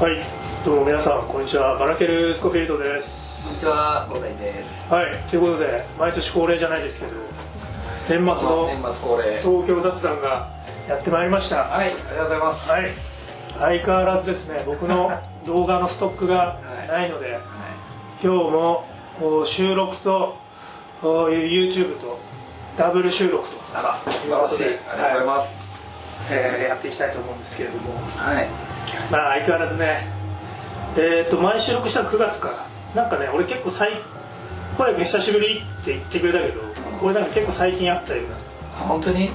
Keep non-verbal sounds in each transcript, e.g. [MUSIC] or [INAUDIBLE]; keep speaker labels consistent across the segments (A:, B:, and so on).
A: はい、どうも皆さん、こんにちは。バラケルスコフィールドです。
B: こんにちは、五代です。
A: はい、ということで、毎年恒例じゃないですけど、年末の
B: 年末恒例。
A: 東京雑談がやってまいりました。
B: はい、ありがとうございます。
A: はい、相変わらずですね、僕の [LAUGHS] 動画のストックがないので、
B: は
A: 今日もこう収録とこういう YouTube とダブル収録と、
B: あら、素晴らしい。ありがとうございます。
A: えーやっていきたいと思うんですけれども、
B: はい。
A: まあ相変わらずね、えー、と前収録したの9月かなんかね俺結構最小く久しぶりって言ってくれたけど、俺なんか結構最近あったような、
B: あ本当に？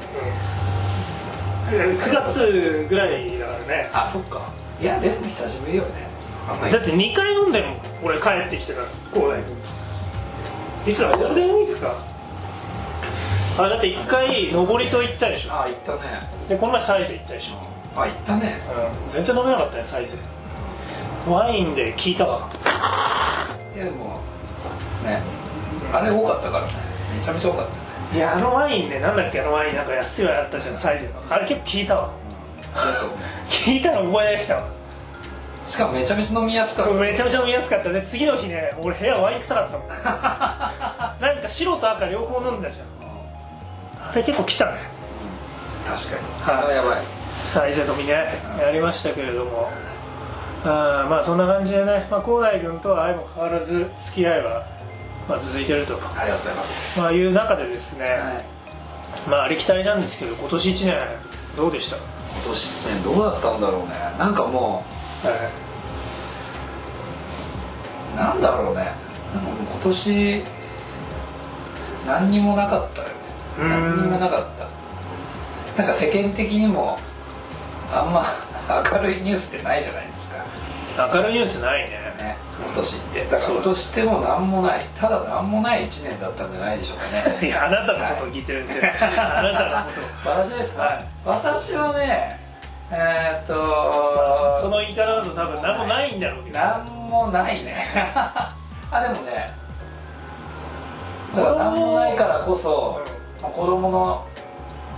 A: えー9月ぐらいだからね。
B: あ、そっか。いや、でも久しぶりよね。
A: だって2回飲んでもん俺帰ってきてから高大君。いつだゴールデンウィークか。あだって1回上りと行ったでしょ。
B: あ、行ったね。
A: でこの前サイゼ行ったでしょ、
B: あ、行ったね。
A: うん、全然飲めなかったねサイゼワインで聞いたわ
B: いや、でも。ね。あれ多かったからね。めちゃめちゃ多かったね。
A: いやあのワインねなんだっけあのワインなんか安いワインあったじゃんサイゼのあれ結構聞いたわ。[LAUGHS] 聞いたの思い出したわ
B: しかもめちゃめちゃ飲みやすかっ
A: そうめちゃめちゃ飲みやすかったで次の日ね俺部屋ワイン臭かったもん [LAUGHS] なんか白と赤両方飲んだじゃん
B: た。うん
A: あれ結構来たね
B: 確かに。
A: はい
B: あやばい。
A: サイゼ飲みねやりましたけれどもあまあそんな感じでねまあ高大君とは相も変わらず付き合いは、まあ、続いてると、
B: ありがとうございます。
A: まあ、いう中でですね、
B: はい。
A: まあありきたりなんですけど今年1年どうでした、
B: 今年一年どうだったんだろうね。なんかもう。
A: はい
B: なんだろうね今年何にもなかったよね
A: うん
B: 何にもなかったなんか世間的にもあんま [LAUGHS] 明るいニュースってないじゃないですか。
A: 明るいニュースないね。
B: ね。今年って。だから今年ってもう何もない。ただ何もない1年だったんじゃないでしょうかね。[LAUGHS]
A: いやあなたのことを聞いてるんですよ、あなたのこと。を
B: 私ですか、
A: はい。
B: 私はねえー、っと
A: その言い方だと多分何もないんだろうけど。
B: なんもないね。[LAUGHS] あでもねだからなんもないからこそ、まあ子供の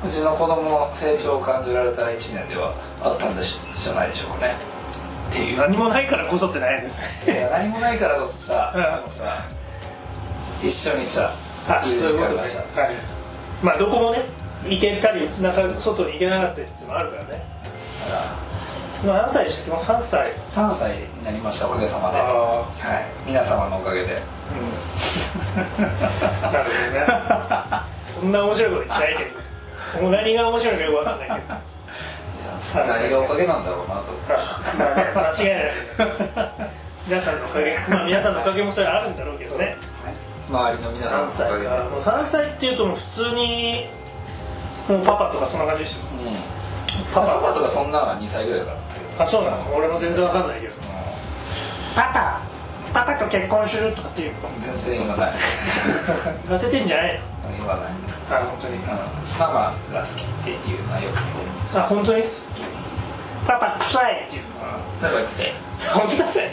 B: うちの子供の成長を感じられた1年ではあったんでしじゃないでしょうかね。っていう。
A: 何もないからこそってないんです
B: いや何もないからこそさ, [LAUGHS]
A: うん
B: あのさ一緒にさ。
A: そういうことね
B: 時間がさ
A: はい。まあどこもね行けたりなさ外に行けなかったりってもあるからね。
B: だか
A: 今何歳でしたっけ？もう3歳。
B: ら3歳になりましたおかげさまで。
A: あ
B: はい。皆様のおかげで。
A: うん。[LAUGHS] なるほどね。[LAUGHS] そんな面白いこと言ってないけど [LAUGHS] もう何が面白いのかよく分かんないけど。
B: いや
A: 三歳
B: 何がおかげなんだろうなと。
A: 間違いない。皆さんのおかげ。[LAUGHS] まあ皆さんのおかげもそれあるんだろうけどね。
B: 周りの皆さんの
A: 3歳
B: おかげで。
A: かもう3歳っていうともう普通にもうパパとかそんな感じでした
B: うん。
A: パパ。
B: パパとかそんなのは2歳ぐらいから。
A: あそうなの？俺も全然わかんないけど。パパ。パパと結婚するとかっていう
B: 全然言わない。[LAUGHS]
A: 言わせてんじゃないの？
B: 言わない、
A: あ本当に
B: うん、ママが好きっていうのはよくてる
A: あ本当にパパ臭いっていう
B: だからって
A: 本当だぜ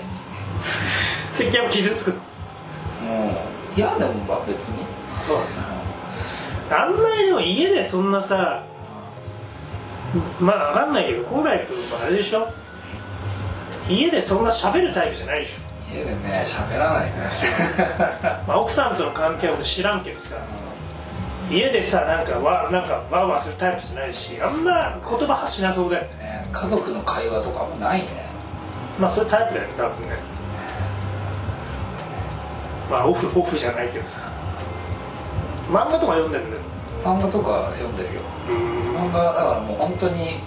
A: それ結構傷つく
B: もういやでもまあ別に。そうだな。
A: あんまりでも家でそんなさまあわかんないけど広大君もあれでしょ。家でそんな喋るタイプじゃないでしょ。
B: 家でね喋らないね。
A: まあ、奥さんとの関係は知らんけどさ家でさなんかわなんかワーワーするタイプじゃないしあんま言葉発しなそうだよね。
B: ね家族の会話とかもないね。
A: まあそういうタイプだよね多分ね。まあオフオフじゃないけどさ。漫画とか読んでるんだよ
B: 漫画とか読んでるよ。漫画だからもう本当に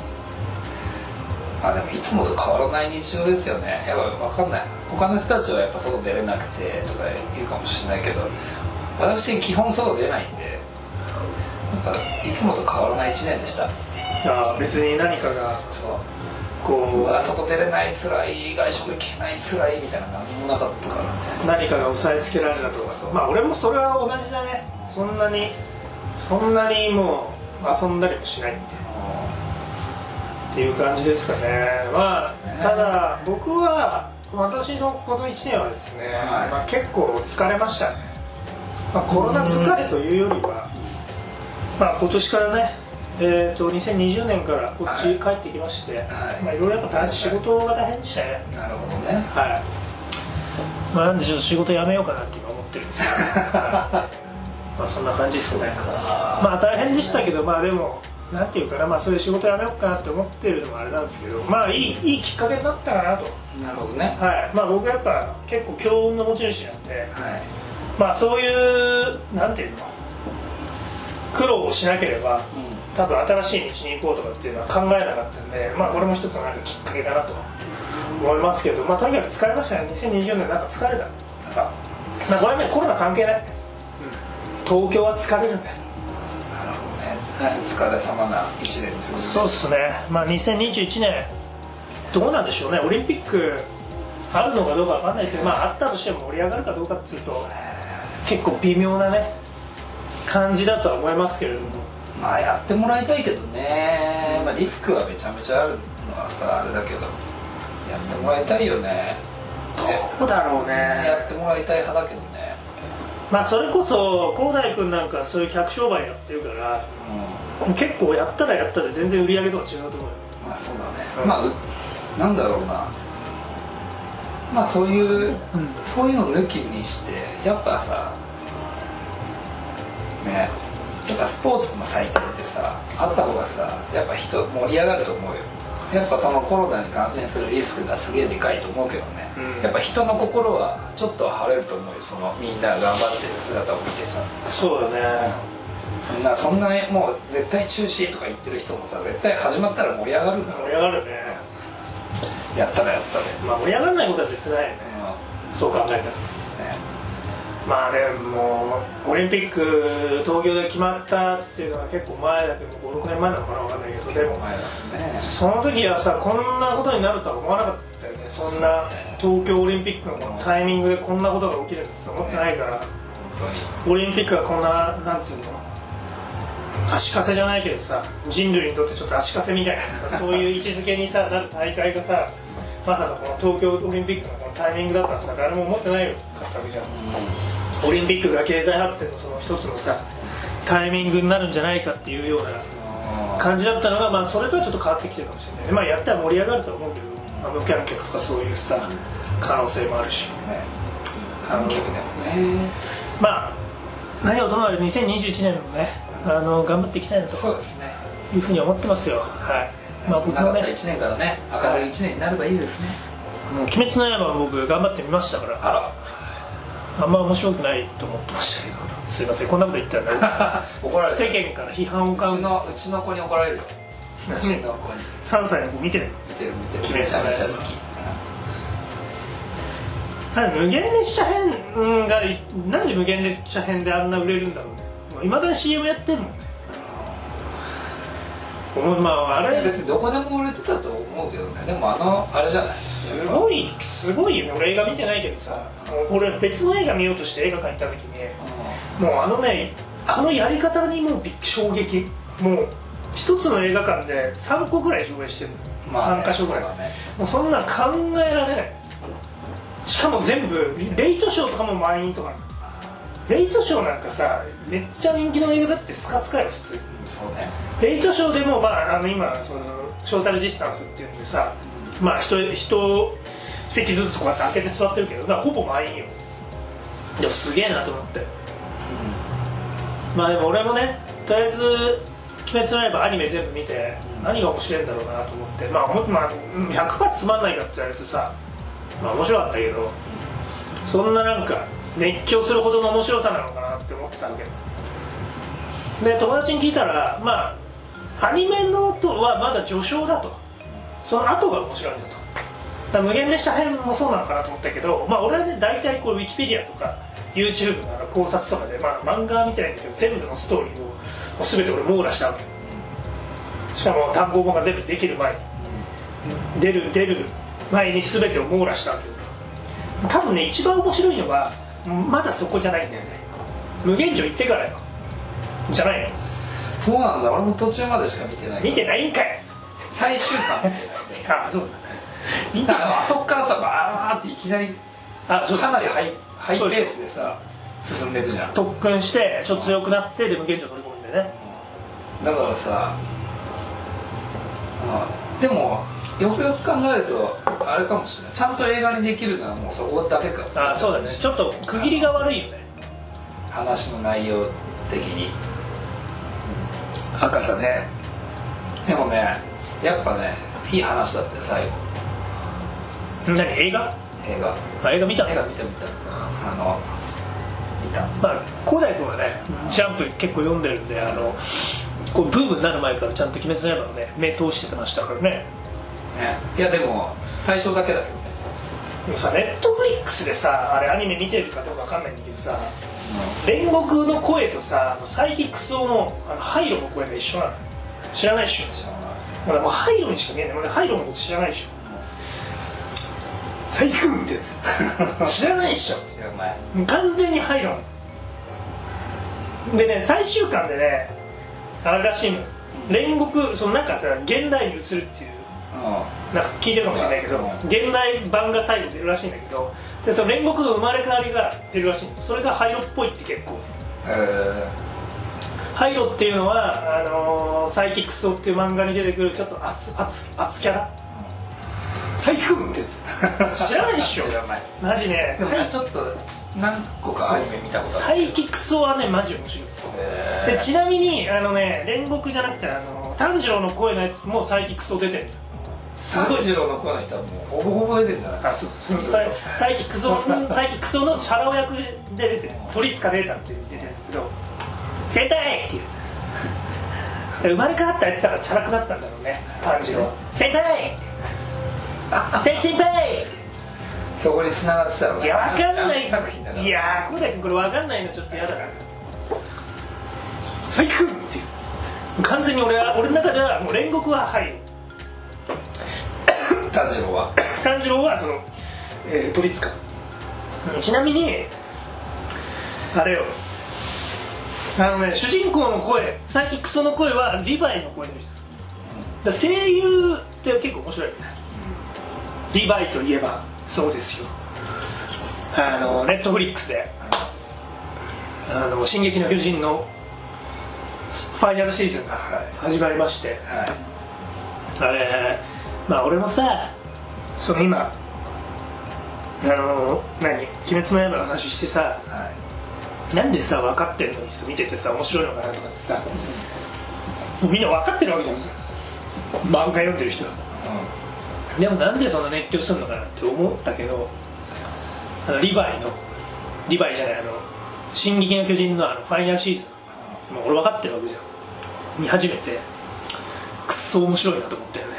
B: あでもいつもと変わらない日常ですよね。やっぱ分かんない。他の人たちはやっぱ外出れなくてとか言うかもしれないけど私基本外出ないんでかいつもと変わらない1年でした。
A: ああ別に何かが
B: そう
A: こ
B: う外出れない辛い外食行けない辛いみたいな何もなかったから。ね
A: 何かが押さえつけられたとか。まあ俺もそれは同じだね。そんなにそんなにもう遊んだりもしないんでっていう感じですかね。まあ
B: ね。
A: ただ僕は私のこの1年はですね、
B: はい。
A: まあ、結構疲れましたね、まあ、コロナ疲れというよりは、まあ、今年からねえー、と2020年からこっち帰ってきまして、
B: はい。
A: まあ、いろいろやっぱ大仕事が大変でしたね。
B: なるほどね。
A: はい、まあ、なんでちょっと仕事辞めようかなって今思ってるんですけど、[LAUGHS] はい。まあそんな感じですね。まあ大変でしたけどまあでもなんていうかな、まあ、そういう仕事辞めようかなって思ってるのもあれなんですけどまあいいいいきっかけになったかなと、
B: なるほどね。
A: はい。まあ、僕はやっぱ結構強運の持ち主なんで
B: はい。
A: まあそういうなんていうの苦労をしなければ多分新しい道に行こうとかっていうのは考えなかったんでまあこれも一つのなんかきっかけかなと思いますけどまあとにかく疲れましたね。2020年なんか疲れたまあこれはねコロナ関係ない。東京は疲れるんだよ
B: なるほどね、お疲れ様な1年ということで。
A: そうっすね。まあ2021年どうなんでしょうね。オリンピックあるのかどうかわかんないですけどまああったとしても盛り上がるかどうかっていうと結構微妙なね感じだとは思いますけれども。
B: まあやってもらいたいけどね、まあ、リスクはめちゃめちゃあるのはさあれだけど。やってもらいたいよね。
A: どうだろうね。
B: やってもらいたい派だけどね。
A: まあそれこそ広大君なんかそういう客商売やってるから
B: う
A: 結構やったらやったで全然売り上げとか違うと思うよ。
B: んまあそうだね、
A: うん
B: まあうなんだろうな。まあそういう、
A: うん。
B: そういうの抜きにしてやっぱさねやっぱスポーツの祭典ってさあった方がさやっぱ人盛り上がると思うよ。やっぱそのコロナに感染するリスクがすげえでかいと思うけどね、
A: うん。
B: やっぱ人の心はちょっとは晴れると思うよ。そのみんなが頑張ってる姿を見てさ。
A: そうだね。
B: そんなそんなもう絶対中止とか言ってる人もさ絶対始まったら盛り上がるんだろ
A: 盛り上がるね。
B: やったらやったで、
A: まあ盛り上がらないことは絶対ないよね。そう考えたら。
B: ね
A: まあねもうオリンピック東京で決まったっていうのは結構前だけど56年前なのかな分かんないけどでも
B: 前だとね。
A: その時はさこんなことになるとは思わなかったよね。そんな東京オリンピックのタイミングでこんなことが起きるなんて思ってないから
B: 本当に。
A: オリンピックがこんななんつうの足かせじゃないけどさ人類に。とってちょっと足かせみたいなさそういう位置づけに。さなる大会がさまさかこの東京オリンピックのタイミングだったらさ誰も思ってないよ。かったわけじゃんオリンピックが経済発展のその一つのさタイミングになるんじゃないかっていうような感じだったのが、まあ、それとはちょっと変わってきてるかもしれない。ね、まあ、やったら盛り上がるとは思うけど、まあ、無観客とかそういうさ可能性もあるし。
B: ね。観客ですね。
A: まあ何をともあれ2021年もねあの頑張っていきたいなと
B: そうですね。
A: いうふうに思ってますよ。はい。まあ僕もね。
B: 1年からね明るい1年になればいいですね
A: もう鬼滅の刃は僕頑張ってみましたから。
B: あら。
A: あんま面白くないと思ってましたけど。すいませんこんなこと言ったらね。[LAUGHS]
B: 怒られる。
A: 世間から批判を買う。
B: うちのうちの子に怒られるよ。うちの子に
A: 3歳の子見てる。
B: 見てる見てる。
A: 鬼滅
B: めちゃめちゃ好き。
A: なん。で無限列車編がなんで無限列車編であんな売れるんだろうね。いまだに CM やってるもんねまああれ
B: 別にどこでも売れてたと思うけどね。でもあのあれじゃない？
A: すごいすごいよ。ね俺映画見てないけどさ俺別の映画見ようとして映画館行った時にもうあのねあのやり方にもう衝撃。もう一つの映画館で3個ぐらい上映してるの、
B: まあね
A: 3箇所ぐらい、
B: ね。
A: もうそんなん考えられない。しかも全部レイトショーとかも満員とかレイトショーなんかさめっちゃ人気の映画だってスカスカよ普通
B: そうね。
A: レイトショーでも、まあ、あの今そのソーシャルディスタンスっていうんでさまあ人人席ずつこうやって開けて座ってるけどほぼ満員よ。でもすげえなと思って。まあでも俺もねとりあえず「鬼滅の刃」アニメ全部見て何が面白いんだろうなと思って。まあまあうん100%つまんないかって言われてさまあ面白かったけどそんななんか熱狂するほどの面白さなのかなって思ってたわけで友達に聞いたらまあアニメのとはまだ序章だと。その後が面白いんだと。だ無限列車編もそうなのかなと思ったけど、まあ、俺はね大体こうウィキペディアとか YouTube の考察とかで、まあ、漫画は見てないんだけど全部のストーリーをもう全て俺網羅したわけ。しかも単行本が全部できる前に出る出る前に全てを網羅したわけ。多分ね一番面白いのはまだそこじゃないんだよね。無限城行ってからよ。じゃないの？
B: そうなんだ。俺も途中までしか見てない。
A: 見てないんかい。
B: 最終巻。[LAUGHS] 見てない
A: いやそうだ
B: だからあそっからさバーっていきなり
A: あそう
B: かなりハイハイペースでさ進んでるじゃん。
A: 特訓してちょっと強くなってで無限城取り込むんでね。
B: だからさうんでもよくよく考えるとあれかもしれない。ちゃんと映画にできるのはもうそこだけか。
A: あそうだね。ちょっと区切りが悪いよね。
B: 話の内容的に。
A: 赤さね。
B: でもねやっぱねいい話だって最後。
A: 何映画？
B: 映画。
A: あ映画見た？
B: 映画見た見たあの見た。
A: まあ広大君はねジャンプ結構読んでるんであのこうブームになる前からちゃんと「鬼滅の刃」をね目通してましたからね
B: ね。いやでも最初だけだけど。ね
A: でもさネットフリックスでさあれアニメ見てるかどうかわかんないんだけどさ煉獄の声とさサイキックスオのあのハイロの声が一緒なの。知らないでしょ
B: 知らない
A: 俺もうハイロにしか見えない。俺ハイロのこと知らないでしょ。最高ってやつ。[LAUGHS] 知らないでしょ
B: 知らない
A: 完全にハイロンでね最終巻でねあれらしいの。煉獄そのなんかさ現代に移るっていうなんか聞いてるかもしれないけど
B: うん
A: 現代版が最後出るらしいんだけどでその煉獄の生まれ変わりが出るらしいの。それがハイロっぽいって結構。
B: え。
A: ハイロっていうのはあのーサイキックスオっていう漫画に出てくるちょっと熱熱熱キャラ。サイクーンってやつ。知らないでしょ。
B: 知らない。
A: マジね。
B: ちょっと何個かアニメ見たこと
A: サイキックスオはねマジ面白い。でちなみにあのね煉獄じゃなくてあの炭治郎の声のやつもサイキックスオ出てるんだよすごい
B: 炭治郎の声の人はもうほぼほぼ出てるんじゃない？
A: あそう。そうサイサイキックスオサイキックスオのチャラ男役で出てる鳥塚レータっていう出てるんだけど「戦隊!」っていうやつで生まれ変わったやつだからチャラくなったんだろうね炭治郎は「戦隊!」「先先輩!」
B: そこに繋がってたら
A: いやわかんない。
B: 作品だから。
A: いやー小田君これわかんないのちょっと嫌だな。最高っていう。完全に俺は俺の中ではもう煉獄ははい
B: 炭治郎は？[LAUGHS]
A: 炭治郎はその、えー、鳥塚ちなみにあれよ。あのね主人公の声サイキックソの声はリヴァイの声の人だから声優って結構面白い。よねリヴァイといえばそうですよ。あのネットフリックスで「あの進撃の巨人」のファイナルシーズンが始まりまして、
B: はい。
A: あれまあ俺もさその今あの何「鬼滅の刃」の話してさ
B: はい。
A: なんでさ分かってんのにさ見ててさ面白いのかなとかってさみんな分かってるわけじゃん。漫画読んでる人は。でもなんでそんな熱狂するのかなって思ったけどあのリヴァイのリヴァイじゃないあの「進撃の巨人の」あのファイナルシーズン。もう俺分かってるわけじゃん。見始めてくっそ面白いなと思ったよね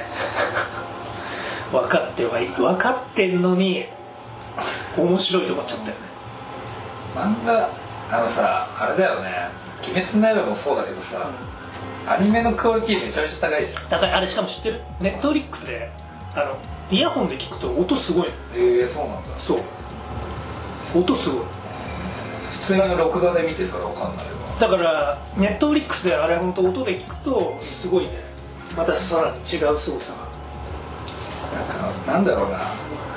A: 分かってはい分かってんのに面白いと思っちゃったよね。
B: 漫画あのさあれだよね「鬼滅の刃」もそうだけどさアニメのクオリティめちゃめちゃ高いじゃん。
A: だからあれしかも知ってる？ネットフリックスであのイヤホンで聞くと音すごいの。
B: ええそうなんだ。
A: そう。音すごい。
B: 普通に録画で見てるから分かんないわ。
A: だからネットフリックスであれ本当音で聞くとすごいね。またさらに違う凄さが
B: なんかなんだろうな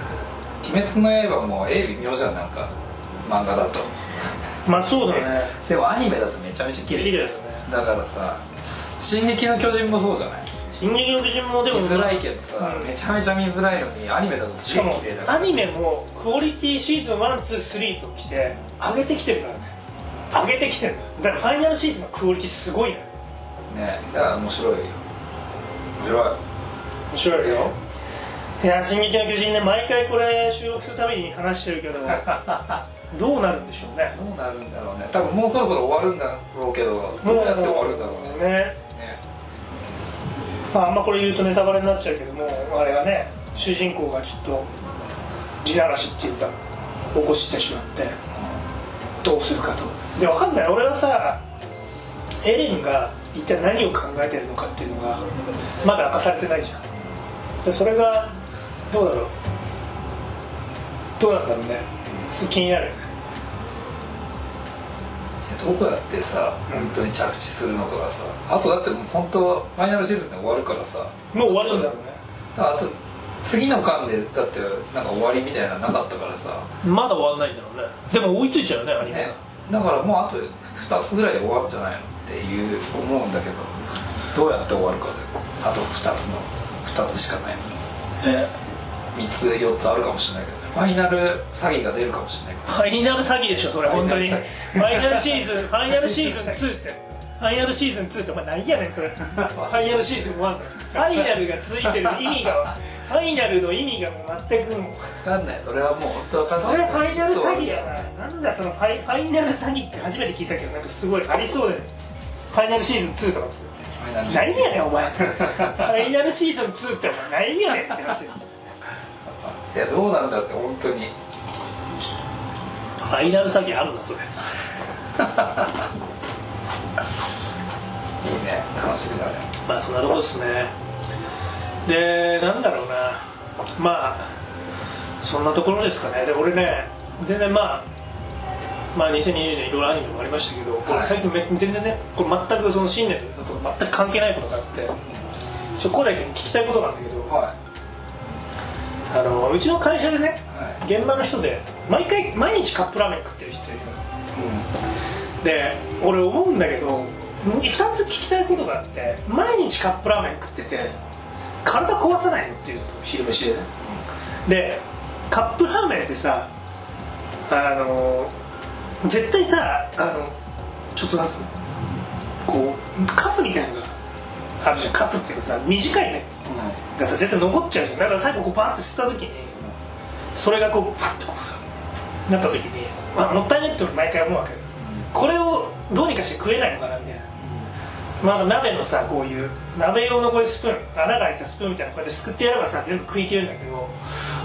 B: 「鬼滅の刃」も絵微妙じゃんなんか。漫画だと。
A: まあそうだね。
B: でもアニメだとめちゃめちゃ綺麗
A: 綺麗だよね。
B: だからさ「進撃の巨人」もそうじゃない？
A: 進撃の巨人もでも
B: 見づらいけどさ、
A: うん。
B: めちゃめちゃ見づらいのにアニメだとすげえ綺麗だから。
A: アニメもクオリティシーズン123ときて上げてきてるからね。上げてきてるだからファイナルシーズンのクオリティすごいね
B: ねだから面白いよ。面白い。
A: 面白いよいや「進撃の巨人」ね毎回これ収録するたびに話してるけど [LAUGHS] どうなるんでしょうね？
B: どうなるんだろうね。多分もうそろそろ終わるんだろうけどどうやって終わるんだろうね。
A: ね。
B: ね。
A: まあ、あんまこれ言うとネタバレになっちゃうけどもあれがね主人公がちょっと地ならしっていうか起こしてしまってどうするかと。で分かんない。俺はさエレンが一体何を考えてるのかっていうのがまだ明かされてないじゃん。でそれがどうだろう？どうなんだろうね。す気になる。よね
B: どうやってさ本当に着地するのかがさ。あとだってもう本当はファイナルシーズンで終わるからさ。
A: もう終わるんだろうね。
B: だからあと次の巻でだってなんか終わりみたいなのなかったからさ。
A: まだ終わんないんだろうね。でも追いついちゃうねアニメ。
B: ね。だからもうあと2つぐらいで終わるんじゃないのっていう思うんだけど。どうやって終わるかで。あと2つの2つしかないの。
A: え
B: 3つ4つあるかもしれないけどね。ファイナル詐欺が出るかもしれないけ
A: ファイナル詐欺でしょそれ本当に。フ
B: ファイナル
A: シーズンファイナルシーズン2って。ファイナルシーズン2ってお前何やねんそれ。[LAUGHS] ファイナルシーズン1だファイナルがついてる意味がファイナルの意味がもう全くもう。
B: ど分かんない。それはもう本当分かんない
A: それファイナル詐欺やな。なんだそのファイファイナル詐欺って初めて聞いたけどなんかすごいありそうだよね。ファイナルシーズン2とかっつって。何やねんお前。ファイナルシーズン2ってお前何やねんってなってる
B: いやどうなんだって本当に。
A: ファイナル詐欺あるなそれ。
B: いいね楽しみだね。
A: まあそんなとこですね。でなんだろうな。まあそんなところですかね。で俺ね全然まあまあ2020年いろいろアニメもありましたけど、俺最近め全然ねこれ全くその新年とか全く関係ないことがあってちょ小田君に聞きたいことがあるんだけど
B: は
A: あのうちの会社でね
B: いはい。
A: 現場の人で毎回毎日カップラーメン食ってる人いるの。で俺思うんだけど2つ聞きたいことがあって毎日カップラーメン食ってて体壊さないのっていうのと昼飯でね。でカップラーメンってさあの絶対さあのちょっとなんつうのこうカスみたいなのがあるじゃんカスっていうかさ短いね。がさ絶対残っちゃうじゃん。だから最後こうバーって吸った時にそれがこうファッとこうさなった時に、まあ、もったいないって俺毎回思うわけよ。これをどうにかして食えないのかなみたいな。まあ、鍋のさこういう鍋用のこういうスプーン穴が開いたスプーンみたいなのこうやってすくってやればさ全部食い切れるんだけど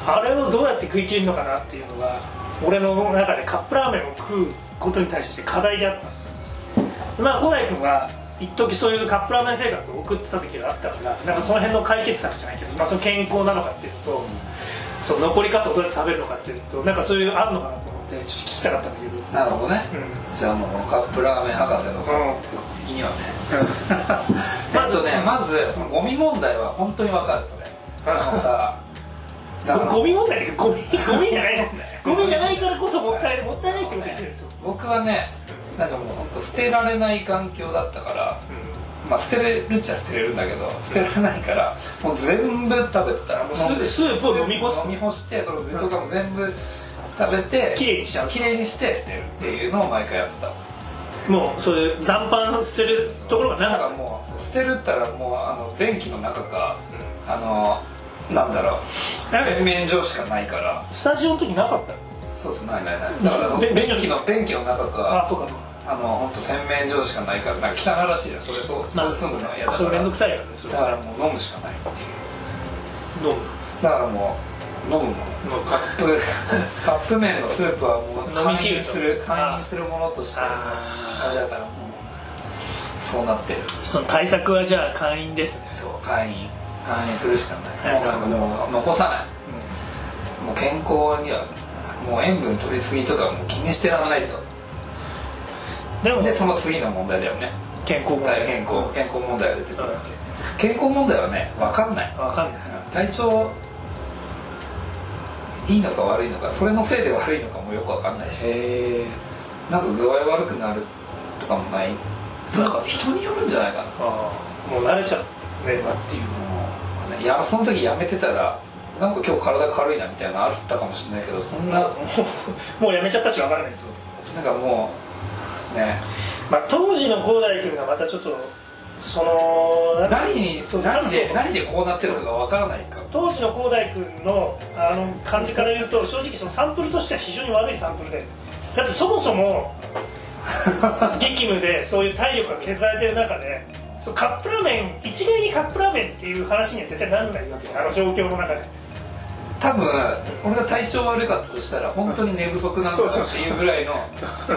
A: あれをどうやって食い切れるのかなっていうのが俺の中でカップラーメンを食うことに対して課題であった。まあ小田井君は一時そういうカップラーメン生活を送ってた時があったからなんかその辺の解決策じゃないけど、まあ、その健康なのかっていうのと、その残りカスをどうやって食べるのかっていうのとなんかそういうあるのかなと思ってちょっと聞きたかったんだけど。
B: なるほどね、
A: う
B: じゃあもうこのカップラーメン博士の意味はね。まずねまずそのゴミ問題は本当にわかるそれあのさ [LAUGHS]
A: ゴミ問題ってゴミゴミじゃないのゴミじゃないからこそもったいないもったいないってこと言ってるんですよ、
B: 僕はねなんかもう本当捨てられない環境だったからまあ捨てれるっちゃ捨てれるんだけど捨てられないからもう全部食べてたらもう
A: スースープを飲み干す。
B: 飲み干してその具とかも全部食べて
A: きれいにしちゃう。
B: きれいにして捨てるっていうのを毎回やってた。
A: もうそういう残飯捨てるところがな
B: か
A: か
B: もう捨てるったらもうあの便器の中か、あのなんだろう洗面所しかないから。
A: スタジオの時なかった。
B: そうそうないないない。だから
A: べ
B: 便器の便器の中か。
A: あそうかそうか
B: あの本当洗面所しかないからなんか汚らしいじゃんそれそう
A: まあ
B: そうするのは嫌だ
A: それ
B: から
A: 面倒くさいからねそれ。
B: だからもう飲むしかない。っていう
A: 飲む？
B: だからもう飲むもの。カップ [LAUGHS] カップ麺のスープはもう
A: 飲み切ると。
B: 会員する会員するものとして。
A: あ
B: れだからもうそうなってる。
A: その対策はじゃあ会員ですね。
B: そう会員。会員するしかない、
A: はい。
B: もう残さない、もう健康にはもう塩分取りすぎとかもう気にしてらんないと
A: でも
B: でその次の問題だよね。
A: 健康問題。
B: 健康健康問題が出てくる
A: うん。
B: 健康問題はね分かんない。
A: わかんない。
B: 体調いいのか悪いのかそれのせいで悪いのかもよく分かんないし。なんか具合悪くなるとかもない。なんか人によるんじゃないかな。
A: もう慣れちゃうねばっていう
B: も。ういやその時やめてたらなんか今日体軽いなみたいなのあったかもしれないけどそんな
A: もうやめちゃったしわかんない。です
B: なんかもうね。
A: まあ当時の広大君がまたちょっとその
B: 何に何で何でこうなってるかが分からないか。
A: 当時の広大君のあの感じから言うと正直そのサンプルとしては非常に悪いサンプルで。だってそもそも [LAUGHS] 激務でそういう体力が削られてる中でそうカップラーメン一概にカップラーメンっていう話には絶対ならないわけ。あの状況の中で
B: 多分俺が体調悪かったとしたら本当に寝不足なんだっていうぐらいの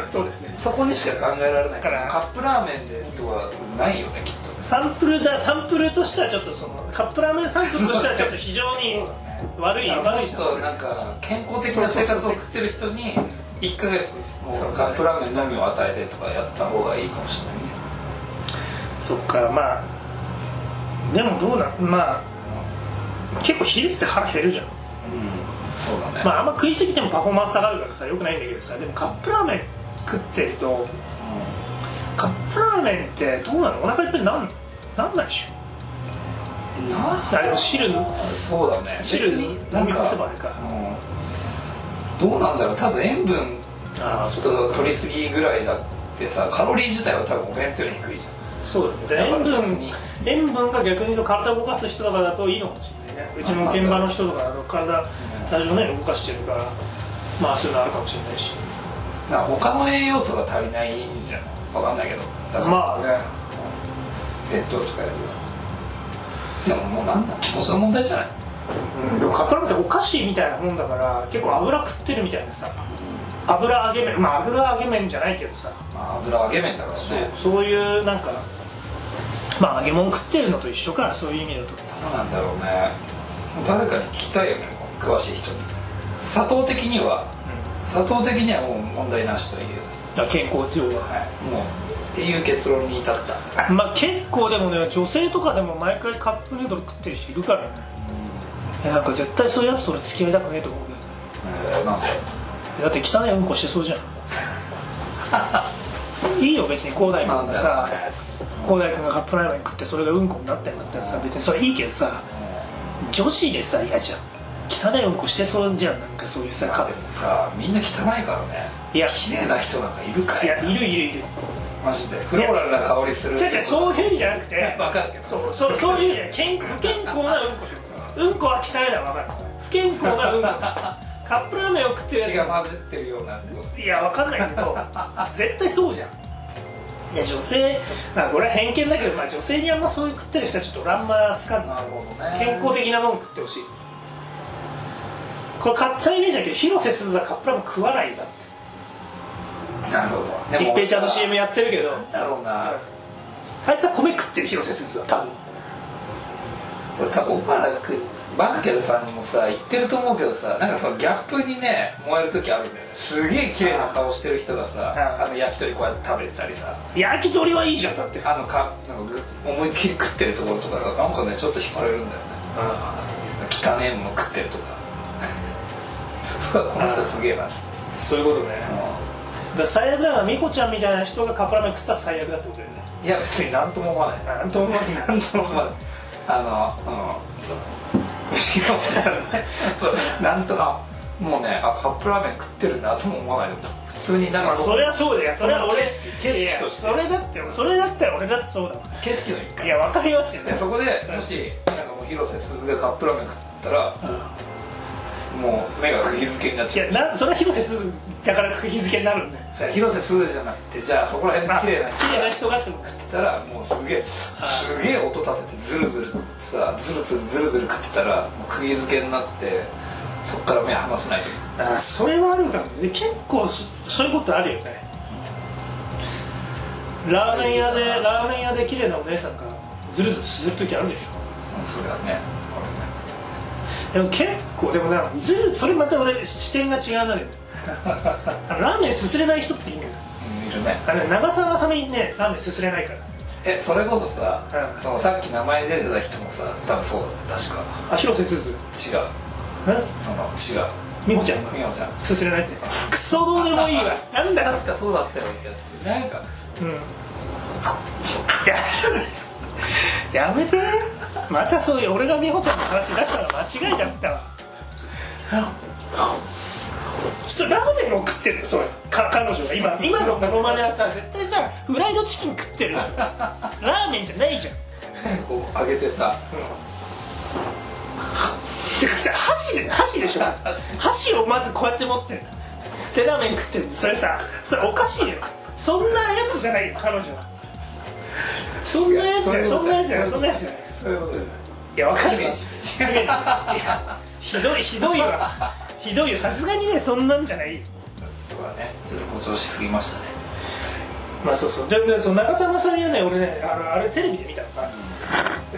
A: そう [LAUGHS] だよね。
B: そこにしか考えられない。
A: だから
B: カップラーメンでとはないよねきっと。
A: サンプルだサンプルとしてはちょっとそのカップラーメンサンプルとしてはちょっと非常に悪い
B: あの
A: 悪い。
B: 人なんか健康的な生活を送ってる人に1ヶ月もうカップラーメンのみを与えてとかやった方がいいかもしれないね。
A: そっかまあでもどうなんまあ結構昼って腹減るじゃん
B: そうだね、
A: まああんま食いすぎてもパフォーマンス下がるからさよくないんだけどさでもカップラーメン食ってるとカップラーメンってどうなの？お腹いっぱいになんなんないでしょ。
B: な
A: あでも汁？
B: そうだね。
A: 汁飲み干せばあれか
B: うん。どうなんだろう。多分塩分ちょっと取りすぎぐらいだってさカロリー自体は多分お弁当より低いじ
A: そうだね。塩分塩分が逆に言うと体を動かす人とかだといいのかもしれないねうちの現場の人とか体多少ね動かしてるからまあそういうのあるかもしれないし。
B: な他の栄養素が足りないんじゃない？わかんないけど。
A: まあね。
B: 弁当とかやるよでももうなんだもうその問題じゃない？
A: でもカップラーメンってお菓子みたいなもんだから結構油食ってるみたいなさ。油揚げ麺まあ油揚げ麺じゃないけどさ。
B: まあ油揚げ麺だからね。
A: そういうなんかまあ揚げ物食ってるのと一緒からそういう意味だと。
B: どうなんだろうね誰かに聞きたいよね詳しい人に。砂糖的には砂糖的にはもう問題なしという、
A: 健康上は。
B: はい、もうっていう結論に至った。
A: まあ結構でもね女性とかでも毎回カップヌードル食ってる人いるからね。いやなんか絶対そういうやつと俺付き合いたくねえと思うけど
B: えー、なんで？
A: だって汚いうんこしてそうじゃん。いいよ別に広大君がさ広大君がカップラーメン食ってそれがうんこになってんだったらさ別にそれいいけどさ女子でさ嫌じゃん。汚いうんこしてそうじゃん。なんかそういうさ
B: まあでもさみんな汚いからね。
A: いや。
B: 綺麗な人なんかいるかい
A: いやいるいるいる。
B: マジで。フローラルな香りする。
A: 違う違うそういう意味じゃなくて [LAUGHS]
B: わかるけど。
A: そうそうそういう意味じゃない健不健康なうんこ。うんこは汚いのは分かる。不健康なうんこ。[LAUGHS] カップラーメンを食ってるやつ。
B: 血が混じってるようなってこ。と
A: いやわかんないけど絶対そうじゃんいや女性まあこれは偏見だけど、まあ、女性にあんまそういう食ってる人はちょっと俺あんま好かんな
B: なるほどね。
A: 健康的なもん食ってほしい。これ勝手なイメージだけど広瀬すずはカップラーメン食わないんだって。
B: なるほど。
A: 一平ちゃんの CM やってるけど。
B: だろうな。
A: あいつは米食ってる広瀬すずは多分。
B: 俺多分オファーなくバンケルさんにもさ言ってると思うけどさなんかそのギャップにね燃える時あるんだよね。すげえ綺麗な顔してる人がさ
A: あ
B: あの焼き鳥こうやって食べてたりさ。
A: 焼き鳥はいいじゃんだって。
B: あのかなんかぐ思いっきり食ってるところとかさなんかねちょっと惹かれるんだよね。汚ねえもの食ってるとか。[LAUGHS] この人すげえな。
A: そういうことね。だ最悪だから美穂ちゃんみたいな人がカップラーメン食ってたら最悪だってことだよね。
B: いや別に何とも思わない。
A: なんとも思わない。
B: なんとも思わない。[LAUGHS] あのうんそうなんとかもうねあカップラーメン食ってるなとも思わない普通になんか
A: それはそうだよ。それは俺
B: 景色景色として。
A: それだってそれだったら俺だってそうだわ
B: 景色の一環。
A: いやわかりますよ。
B: でそこでもしなんかもう広瀬すずがカップラーメン食ったらもう目が釘付けになっ
A: い
B: ちゃう
A: やなそれは広瀬すずだから釘付けになるんだよ。
B: じゃあ広瀬すずじゃなくてじゃあそこら辺の綺麗な人
A: 綺麗な人がってこと
B: 食ってたらもうすげえすげえ音立ててズルズルさズルズルズルズル食ってたらもう釘付けになってそっから目離せないと
A: あそれはあるかもね。で結構そそういうことあるよね。ラーメン屋でラーメン屋で綺麗なお姉さんがずるずるすする時あるでし
B: うんそれはね。
A: ょでも結構でもなずるそれまた俺視点が違うな。のよあのラーメンすすれない人っていいんだよ
B: いるね。
A: あのね長澤まさみねラーメンすすれないから。
B: えそれこそさ、
A: うん。
B: そのさっき名前出てた人もさ多分そうだった確か。
A: あ広瀬すず。
B: 違う。
A: え？
B: その違う。
A: 美穂ちゃん。が
B: 美穂ちゃん。
A: すすれないって。クソどうでもいいわ。なんだよ
B: 確かそうだったようななんか
A: うん。や [LAUGHS] やめて。またそういう俺が美穂ちゃんの話出したら間違いだったわ。それラーメンを食ってるよそれ。か彼女が。今今のモノマネはさ絶対さフライドチキン食ってる。でしょラーメンじゃないじゃん。
B: こう上げてさ。
A: てかさ箸で箸でしょ。箸をまずこうやって持ってるでラーメン食ってるそれさそれおかしいよ。そんなやつじゃないよ彼女はそんなやつじゃない。そんなやつじゃない。そんなやつじゃない。
B: そういうことです
A: い。やわかるよひどいひどいわひどいよさすがにねそんなんじゃないよ
B: そうだねちょっと誇張しすぎましたね
A: まあそうそうででその長澤まさみはね俺ねあのあれテレビで見たのが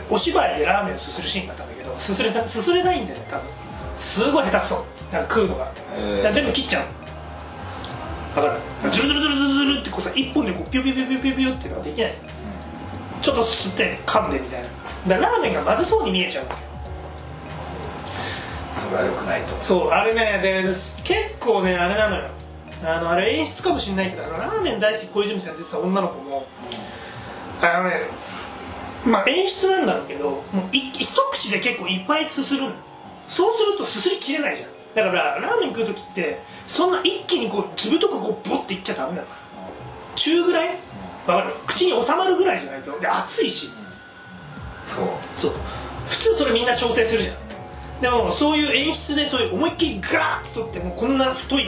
A: お芝居でラーメンをすするシーンがあったんだけどすすれたすすれないんだよね多分すごい下手くそなんか食うのが、全部切っちゃうわかるズルズルズルズルってこうさ一本でこうピュピュピュピュピュピュっていうのができないちょっと吸って噛んでみたいな。だラーメンがまずそうに見えちゃうわけ。よ
B: それは良くないと。
A: そうあれねで結構ねあれなのよ。あのあれ演出かもしれないけどラーメン大好き小泉さん出てた女の子も。あのねまあ演出なんだろうけどもうい一口で結構いっぱいすするのそうするとすすりきれないじゃん。だからラーメン食う時ってそんな一気にこうずぶとくこうボッていっちゃダメなの。中ぐらい？わかる？口に収まるぐらいじゃないと。で熱いし。
B: そう。
A: そう。普通それみんな調整するじゃん。でもそういう演出でそういう思いっきりガーッて取ってもうこんな太い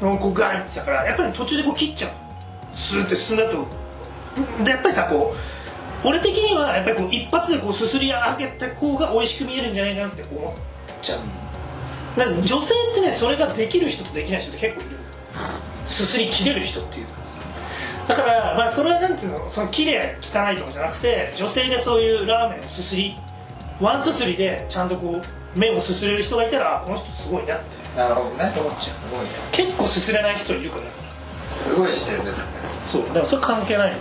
A: のをこうガーッてだからやっぱり途中でこう切っちゃう。スーって進んだと。でやっぱりさこう俺的にはやっぱりこう一発でこうすすり上げた方が美味しく見えるんじゃないかなって思っちゃう。だ女性ってねそれができる人とできない人って結構いる。すすり切れる人っていうだから、まあ、それはなんていうの？その綺麗汚いとかじゃなくて女性でそういうラーメンをすすりワンすすりでちゃんとこう麺をすすれる人がいたらあこの人すごいなって。
B: なるほどね。
A: 思っちゃう。
B: すごいね。
A: 結構すすれない人いるから。
B: すごい視点ですね。
A: そう。だからそれ関係ないの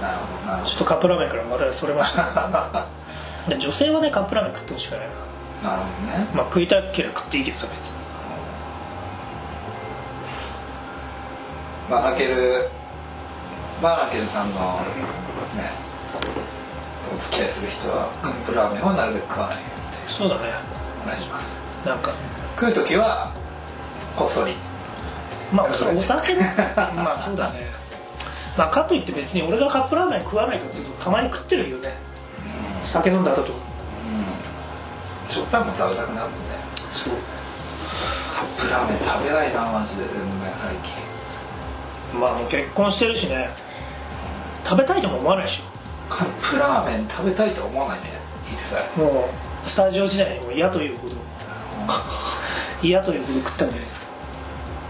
B: な。るほどなるほ
A: ちょっとカップラーメンからまたそれました。[LAUGHS] で女性はねカップラーメン食ってほしくないな。
B: どなるほどね。
A: まあ食いたければ食っていいけどさ別に。
B: マラケルマラケルさんのねお付き合いする人はカップラーメンはなるべく食わないように
A: そうだね。
B: お願いします。
A: なんか。
B: 食う時はこっそり。
A: まあお酒 [LAUGHS] まあそうだね。まあかといって別に俺がカップラーメン食わないかっていうとたまに食ってるよね。酒飲んだ後と。か
B: しょっぱいもん食べたくなるもんね。
A: そう。
B: カップラーメン食べないなマジで。でもね最近。
A: まあもう結婚してるしね食べたいとも思わないでし。
B: カップラーメン食べたいとは思わないね。一切。
A: ょもうスタジオ時代にも嫌というほど。嫌というほど食ったんじゃないですか。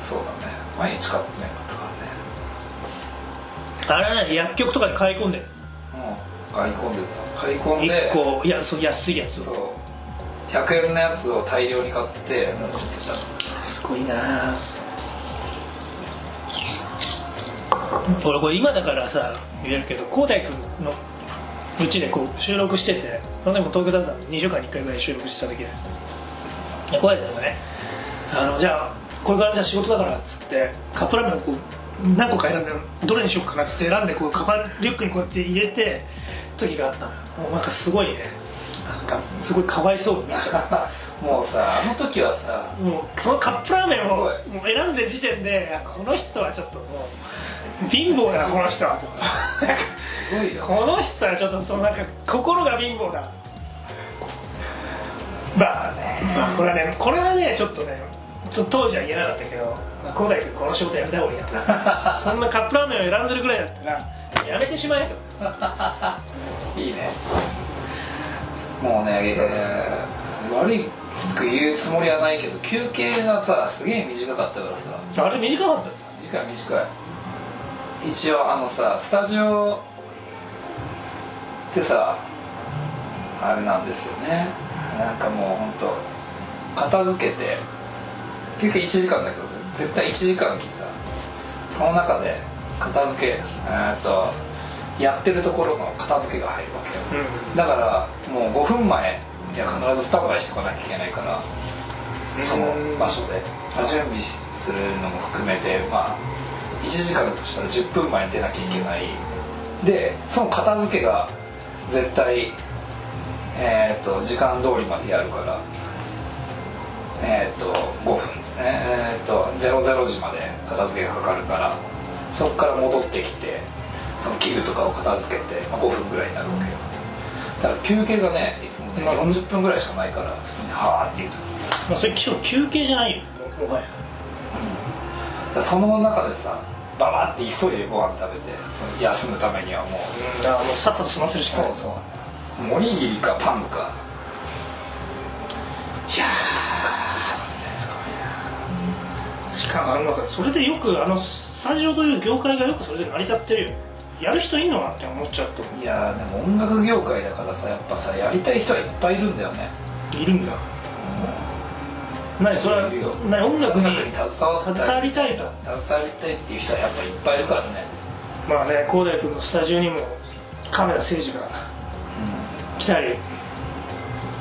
B: そうだね。毎日カップ麺だったからね。
A: あれね薬局とかで買い込んで。る
B: うん。買い込んでた。買い込んで。
A: 1個いやそう安いやつを。
B: そう。100円のやつを大量に買って食ってた。
A: すごいな俺これ今だからさ言えるけど広大君のうちでこう収録しててその時も東京だったの。2週間に1回ぐらい収録してた時で。で広大君がねあのじゃあこれからじゃあ仕事だからっつってカップラーメンをこう何個か選んでどれにしようかなっつって選んでこうカバンリュックにこうやって入れて時があったの。もうなんかすごいね。なんかすごいかわいそうになっちゃう [LAUGHS]
B: もうさあの時はさ
A: もうそのカップラーメンをもう選んで時点であこの人はちょっともう貧乏だこの人。はとこの人はちょっとそのなんか心が貧乏だ。まあね、まあ、これはねこれはねちょっとね当時は言えなかったけどまあ君この仕事やめた方がいいやと。[LAUGHS] そんなカップラーメンを選んでるぐらいだったらやめてしまえと。[LAUGHS]
B: いいね。もうね、えー悪いく言うつもりはないけど休憩がさすげえ短かったからさ。
A: あれ短かった？
B: 短い短い一応あのさスタジオってさあれなんですよね。なんかもうほんと片付けて休憩1時間だけど絶対1時間にさその中で片付けえーっとやってるところの片付けが入るわけよ。
A: う
B: だからもう5分前には必ずスタンバイしてこなきゃいけないからその場所で。準備するのも含めてまあ1時間だとしたら10分前に出なきゃいけない。でその片付けが絶対えっ、と時間通りまでやるからえっ、と5分。えっ、と00時まで片付けがかかるからそこから戻ってきてその器具とかを片付けて、まあ、5分ぐらいになるわけよ。だから休憩がねいつもね
A: まあ
B: 40分ぐらいしかないから普通にはーっていう時。
A: まあ、それ休休憩じゃないよ
B: その中でさババって急いでご飯食べて休むためにはもう。
A: うんだからもうさっさと済ませるしかない
B: そうそう。おにぎりかパンか。
A: いやーすごいな。しかもあのかそれでよくあのスタジオという業界がよくそれで成り立ってるよ。ねやる人いんのかなって思っちゃうと。
B: いやーでも音楽業界だからさやっぱさやりたい人はいっぱいいるんだよね。
A: いるんだ何それは何音楽に
B: 携わ
A: 携わりたいと。
B: 携わりたいっていう人はやっぱいっぱいいるからね。
A: まあね広大君のスタジオにもカメラ誠司が来たり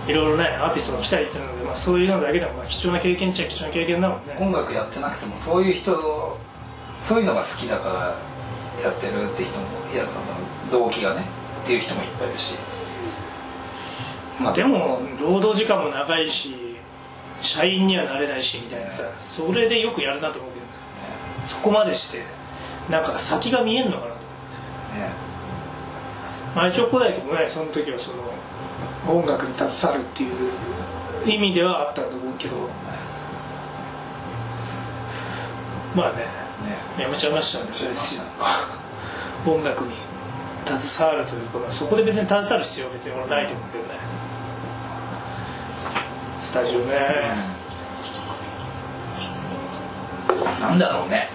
A: いろいろねアーティストも来たりっていうので、まあ、そういうのだけでもまあ貴重な経験っちゃ貴重な経験だもんね。
B: 音楽やってなくてもそういう人そういうのが好きだからやってるって人もいやその動機がねっていう人もいっぱいいるし。
A: まあでも労働時間も長いし社員にはなれないしみたいなさそれでよくやるなと思うけどそこまでしてなんか先が見えんのかなと
B: ね
A: まあ一応小田井君もねその時はその音楽に携わるっていう意味ではあったと思うけど。まあね。
B: ね。
A: やめちゃいましたんで
B: やめちゃいました
A: 音楽に携わるというか、まあ、そこで別に携わる必要は別に俺ないと思うけどねスタジオね、
B: なんだろうね。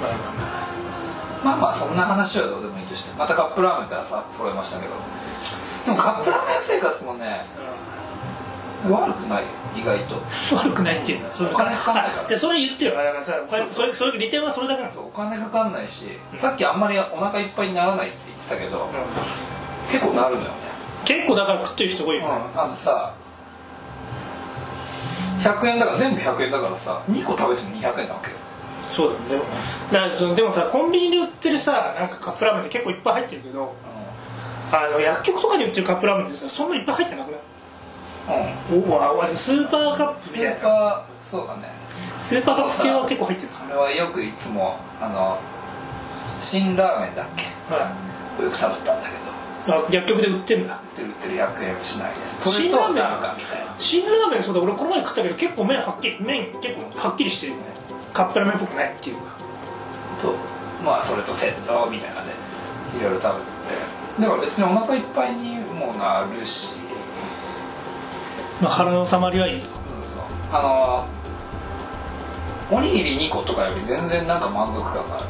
A: まあまあまあ。
B: そんな話はどうでもいいとしてまたカップラーメンからさ揃えましたけど。でもカップラーメン生活もね悪くない意外と。
A: 悪くないっていうのはそれ
B: お金かかんないから。[LAUGHS]
A: それ言ってよ。だからさお金それそれ利点はそれだけなんですよ、
B: お金かかんないし、さっきあんまりお腹いっぱいにならないって言ってたけど、結構なるのよね、
A: 結構だから食ってる人多いよね、
B: あとさ100円だから全部100円だからさ2個食べても200円なわけよ。
A: そうだよね。でもだからそのでもさコンビニで売ってるさなんかカップラーメンって結構いっぱい入ってるけどあの薬局とかに売ってるカップラーメンってさそんないっぱい入ってなくない？
B: うん、
A: おわわスーパーカップ
B: スー
A: みたいな。
B: パーそうだね。
A: スーパーカップ系は結構入ってる
B: あれはよくいつもあの辛ラーメンだっけ？
A: は
B: よく食べたんだけど。
A: いあ薬局で売ってんだ。
B: 売ってる100円しないで。それ
A: 辛ラーメン
B: か。みたいな
A: 辛ラーメンそうだ俺この前食ったけど結構麺はっきり麺結構はっきりしてるよね。カップラーメンっぽくないっていうか。
B: とまあそれとセットみたいなのでいろいろ食べてて。だから別にお腹いっぱいにもなるし。
A: まあ腹の収まりはいいと。
B: あのおにぎり2個とかより全然なんか満足感がある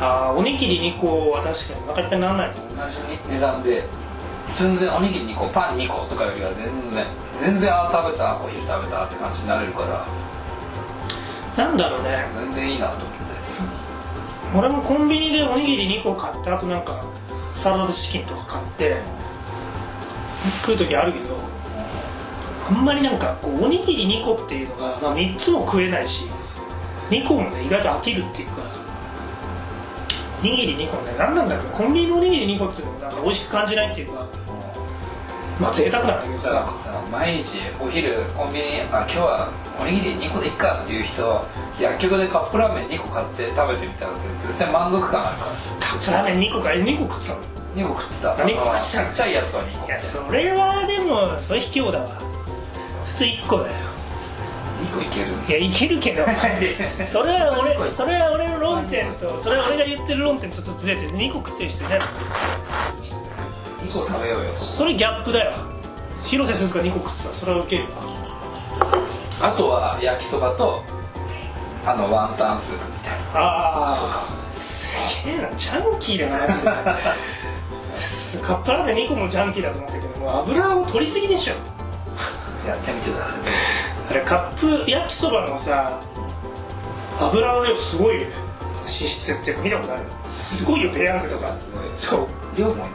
A: ああおにぎり2個は確かにお腹いっぱいにならない。の
B: 同じ値段で全然おにぎり2個パン2個とかよりは全然全然あ食べたお昼食べたって感じになれるから。
A: なんだろうね。
B: 全然いいなと思って。
A: 俺もコンビニでおにぎり2個買ってあとなんかサラダチキンとか買って食う時あるけどあんまりなんかこうおにぎり2個っていうのが、まあ、3つも食えないし2個もね意外と飽きるっていうかおにぎり2個ね何なんだろうねコンビニのおにぎり2個っていうのもなんか美味しく感じないっていうか。まあ贅沢なんだけどさ。
B: さ毎日お昼コンビニあ今日はおにぎり2個でいっかっていう人薬局でカップラーメン2個買って食べてみたら絶対満足感あるから
A: カップラーメ。ン2個か。え2個食ってたの
B: 2個食ってた
A: 何個食ってた
B: ちっちゃいやつは2個
A: いやそれはでもそれ卑怯だわ。普通1個だよ。
B: 2個いける。
A: いやいけるけど。[LAUGHS] それは俺それは俺の論点とそれは俺が言ってる論点とちょっとずれて2個食ってる人いないの
B: 2個食べようよ。
A: それギャップだよ。広瀬すずが2個食ってた。それはウケるわ
B: あとは焼きそばとあのワンタンスープみたいな。
A: ああすげえな。ジャンキーだな [LAUGHS] カップラーメン2個もジャンキーだと思ったけどもう油を取りすぎでしょ。
B: やってみてくだ。さい
A: あれカップ焼きそばのさ油の量すごいよね。脂質っていうか見たことある？すごいよペヤングとか。そう。
B: 量も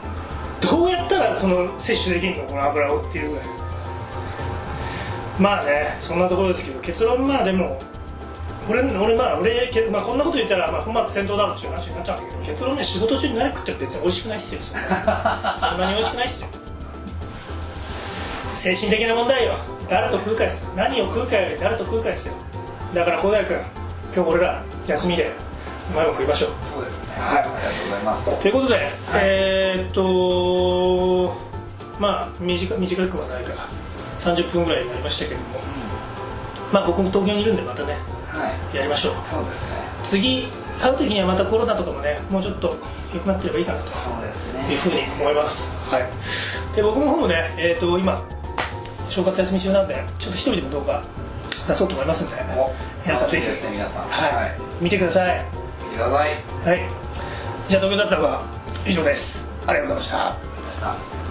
A: どうやったらその摂取できるのこの油をっていうぐらい。まあねそんなところですけど結論まあでも俺俺まあ俺、けまあ、こんなこと言ったら、まあ、本末転倒だろうっていう話になっちゃうんだけど結論ね仕事中に何食っても別に美味しくないっすよ。そんなそんなに美味しくないっすよ。精神的な問題よ誰と食うかです？よ何を食うかより誰と食うかですよだから小田井君今日俺ら休みでうまいもん食いましょう。
B: そうですね。
A: はい。
B: ありがとうございます。
A: ということで、えーっとまあ短短くはないから30分ぐらいになりましたけども。まあ僕も東京にいるんでまたね
B: はい。
A: やりましょう。
B: そうですね。
A: 次会う時にはまたコロナとかもねもうちょっと良くなってればいいかなと。
B: そうですね。
A: いうふうに思います。はい。で僕の方もねえーっと今正月休み中なんでちょっと一人でも動画出そうと思いますんで。
B: お
A: 皆さんぜひ
B: ですね。皆さん。
A: はい、見てください。
B: 見てください。
A: はい。じゃあ東京だったらは以上です。ありがとうございました。
B: ました